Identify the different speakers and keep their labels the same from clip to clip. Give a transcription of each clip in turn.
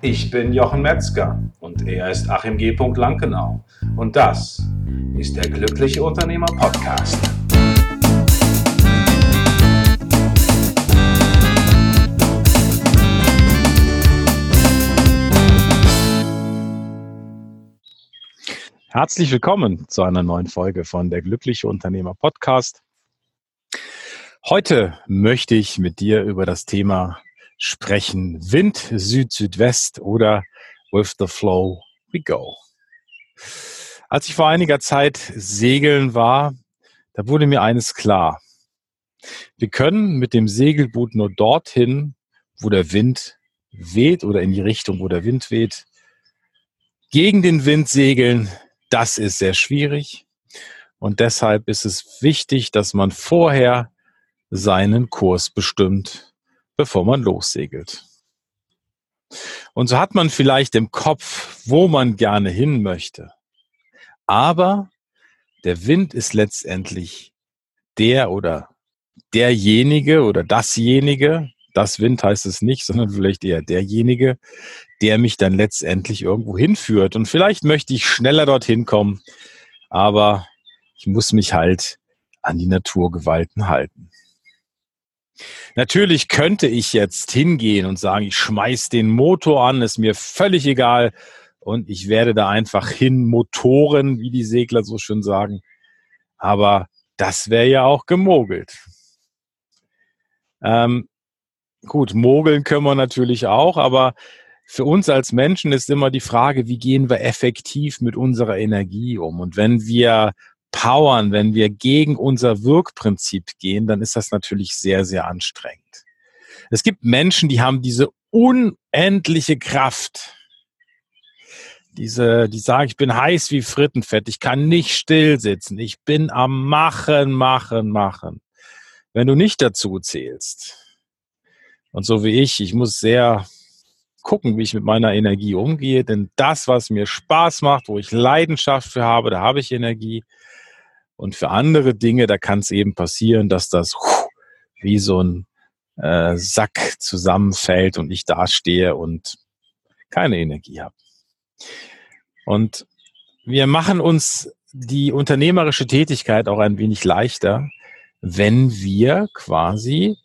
Speaker 1: Ich bin Jochen Metzger und er ist Achim G. Lankenau. Und das ist der Glückliche Unternehmer Podcast.
Speaker 2: Herzlich willkommen zu einer neuen Folge von der Glückliche Unternehmer Podcast. Heute möchte ich mit dir über das Thema sprechen. Wind, Süd, Südwest oder with the flow we go. Als ich vor einiger Zeit segeln war, da wurde mir eines klar. Wir können mit dem Segelboot nur dorthin, wo der Wind weht oder in die Richtung, wo der Wind weht. Gegen den Wind segeln, das ist sehr schwierig. Und deshalb ist es wichtig, dass man vorher seinen Kurs bestimmt bevor man lossegelt. Und so hat man vielleicht im Kopf, wo man gerne hin möchte. Aber der Wind ist letztendlich der oder derjenige oder dasjenige, das Wind heißt es nicht, sondern vielleicht eher derjenige, der mich dann letztendlich irgendwo hinführt. Und vielleicht möchte ich schneller dorthin kommen, aber ich muss mich halt an die Naturgewalten halten. Natürlich könnte ich jetzt hingehen und sagen, ich schmeiß den Motor an, ist mir völlig egal und ich werde da einfach hin motoren, wie die Segler so schön sagen. Aber das wäre ja auch gemogelt. Ähm, gut, mogeln können wir natürlich auch, aber für uns als Menschen ist immer die Frage, wie gehen wir effektiv mit unserer Energie um? Und wenn wir powern, wenn wir gegen unser Wirkprinzip gehen, dann ist das natürlich sehr, sehr anstrengend. Es gibt Menschen, die haben diese unendliche Kraft. Diese, die sagen, ich bin heiß wie Frittenfett, ich kann nicht still sitzen, ich bin am Machen, Machen, Machen. Wenn du nicht dazu zählst, und so wie ich, ich muss sehr gucken, wie ich mit meiner Energie umgehe, denn das, was mir Spaß macht, wo ich Leidenschaft für habe, da habe ich Energie. Und für andere Dinge, da kann es eben passieren, dass das wie so ein äh, Sack zusammenfällt und ich dastehe und keine Energie habe. Und wir machen uns die unternehmerische Tätigkeit auch ein wenig leichter, wenn wir quasi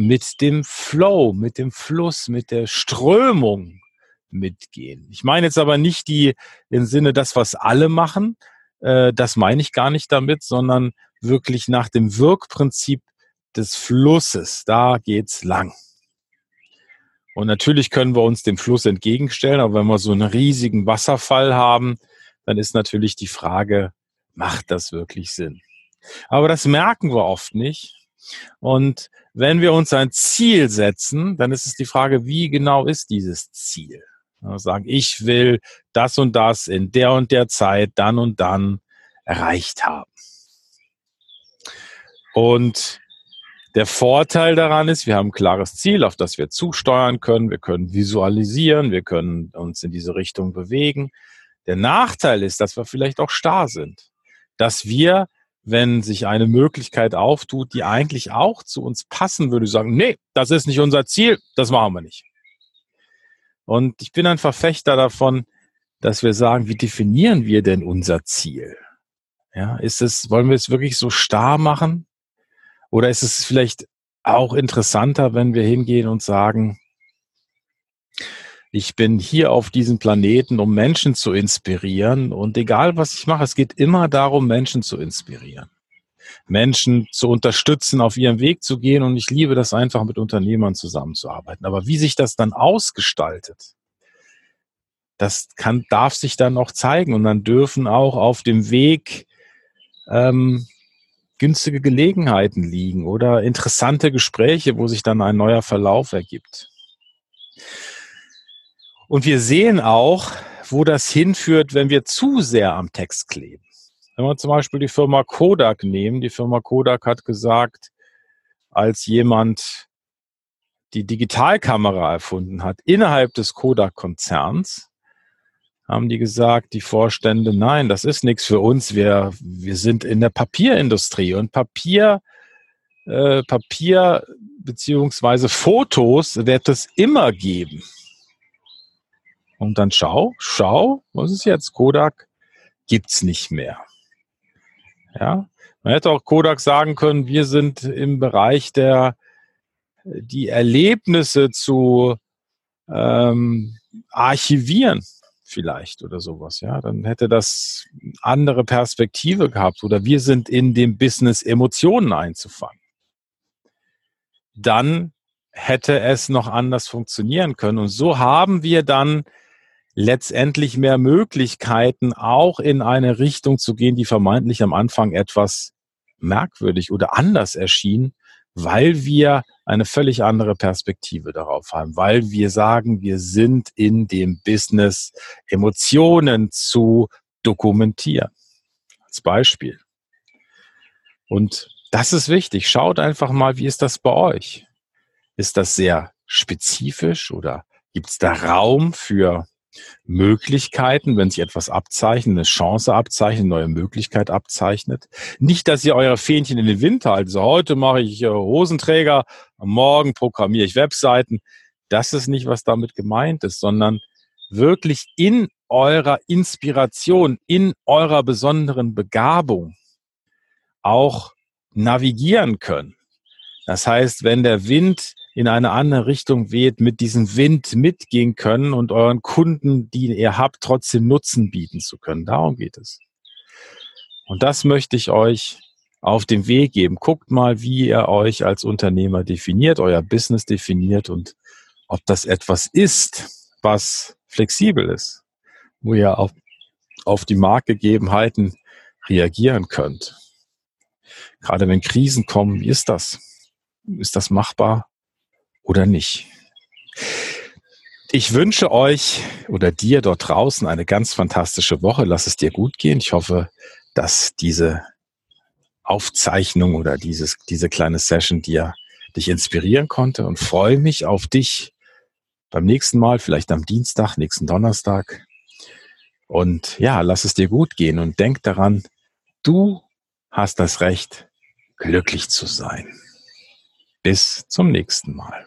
Speaker 2: mit dem Flow, mit dem Fluss, mit der Strömung mitgehen. Ich meine jetzt aber nicht die im Sinne das, was alle machen, äh, das meine ich gar nicht damit, sondern wirklich nach dem Wirkprinzip des Flusses. Da geht's lang. Und natürlich können wir uns dem Fluss entgegenstellen, aber wenn wir so einen riesigen Wasserfall haben, dann ist natürlich die Frage, macht das wirklich Sinn? Aber das merken wir oft nicht. Und wenn wir uns ein Ziel setzen, dann ist es die Frage, wie genau ist dieses Ziel? sagen, ich will das und das in der und der Zeit, dann und dann erreicht haben. Und der Vorteil daran ist, wir haben ein klares Ziel, auf das wir zusteuern können. Wir können visualisieren, wir können uns in diese Richtung bewegen. Der Nachteil ist, dass wir vielleicht auch starr sind. Dass wir, wenn sich eine Möglichkeit auftut, die eigentlich auch zu uns passen würde, sagen, nee, das ist nicht unser Ziel, das machen wir nicht. Und ich bin ein Verfechter davon, dass wir sagen, wie definieren wir denn unser Ziel? Ja, ist es, wollen wir es wirklich so starr machen? Oder ist es vielleicht auch interessanter, wenn wir hingehen und sagen, ich bin hier auf diesem Planeten, um Menschen zu inspirieren. Und egal, was ich mache, es geht immer darum, Menschen zu inspirieren. Menschen zu unterstützen, auf ihrem Weg zu gehen. Und ich liebe das einfach, mit Unternehmern zusammenzuarbeiten. Aber wie sich das dann ausgestaltet, das kann, darf sich dann noch zeigen. Und dann dürfen auch auf dem Weg ähm, günstige Gelegenheiten liegen oder interessante Gespräche, wo sich dann ein neuer Verlauf ergibt. Und wir sehen auch, wo das hinführt, wenn wir zu sehr am Text kleben. Wenn wir zum Beispiel die Firma Kodak nehmen, die Firma Kodak hat gesagt, als jemand die Digitalkamera erfunden hat, innerhalb des Kodak-Konzerns, haben die gesagt, die Vorstände, nein, das ist nichts für uns. Wir, wir sind in der Papierindustrie und Papier, äh, Papier beziehungsweise Fotos wird es immer geben. Und dann schau, schau, was ist jetzt? Kodak gibt's nicht mehr. Ja, man hätte auch Kodak sagen können, wir sind im Bereich der, die Erlebnisse zu ähm, archivieren vielleicht oder sowas. Ja, dann hätte das andere Perspektive gehabt oder wir sind in dem Business Emotionen einzufangen. Dann hätte es noch anders funktionieren können. Und so haben wir dann letztendlich mehr Möglichkeiten, auch in eine Richtung zu gehen, die vermeintlich am Anfang etwas merkwürdig oder anders erschien, weil wir eine völlig andere Perspektive darauf haben, weil wir sagen, wir sind in dem Business, Emotionen zu dokumentieren. Als Beispiel. Und das ist wichtig. Schaut einfach mal, wie ist das bei euch? Ist das sehr spezifisch oder gibt es da Raum für Möglichkeiten, wenn sich etwas abzeichnet, eine Chance abzeichnet, eine neue Möglichkeit abzeichnet. Nicht, dass ihr eure Fähnchen in den Wind haltet. Also heute mache ich äh, Hosenträger, morgen programmiere ich Webseiten. Das ist nicht, was damit gemeint ist, sondern wirklich in eurer Inspiration, in eurer besonderen Begabung auch navigieren können. Das heißt, wenn der Wind in eine andere Richtung weht, mit diesem Wind mitgehen können und euren Kunden, die ihr habt, trotzdem Nutzen bieten zu können. Darum geht es. Und das möchte ich euch auf den Weg geben. Guckt mal, wie ihr euch als Unternehmer definiert, euer Business definiert und ob das etwas ist, was flexibel ist, wo ihr auf, auf die Marktgegebenheiten reagieren könnt. Gerade wenn Krisen kommen, wie ist das? Ist das machbar? Oder nicht. Ich wünsche euch oder dir dort draußen eine ganz fantastische Woche. Lass es dir gut gehen. Ich hoffe, dass diese Aufzeichnung oder dieses, diese kleine Session dir dich inspirieren konnte und freue mich auf dich beim nächsten Mal, vielleicht am Dienstag, nächsten Donnerstag. Und ja, lass es dir gut gehen und denk daran, du hast das Recht, glücklich zu sein. Bis zum nächsten Mal.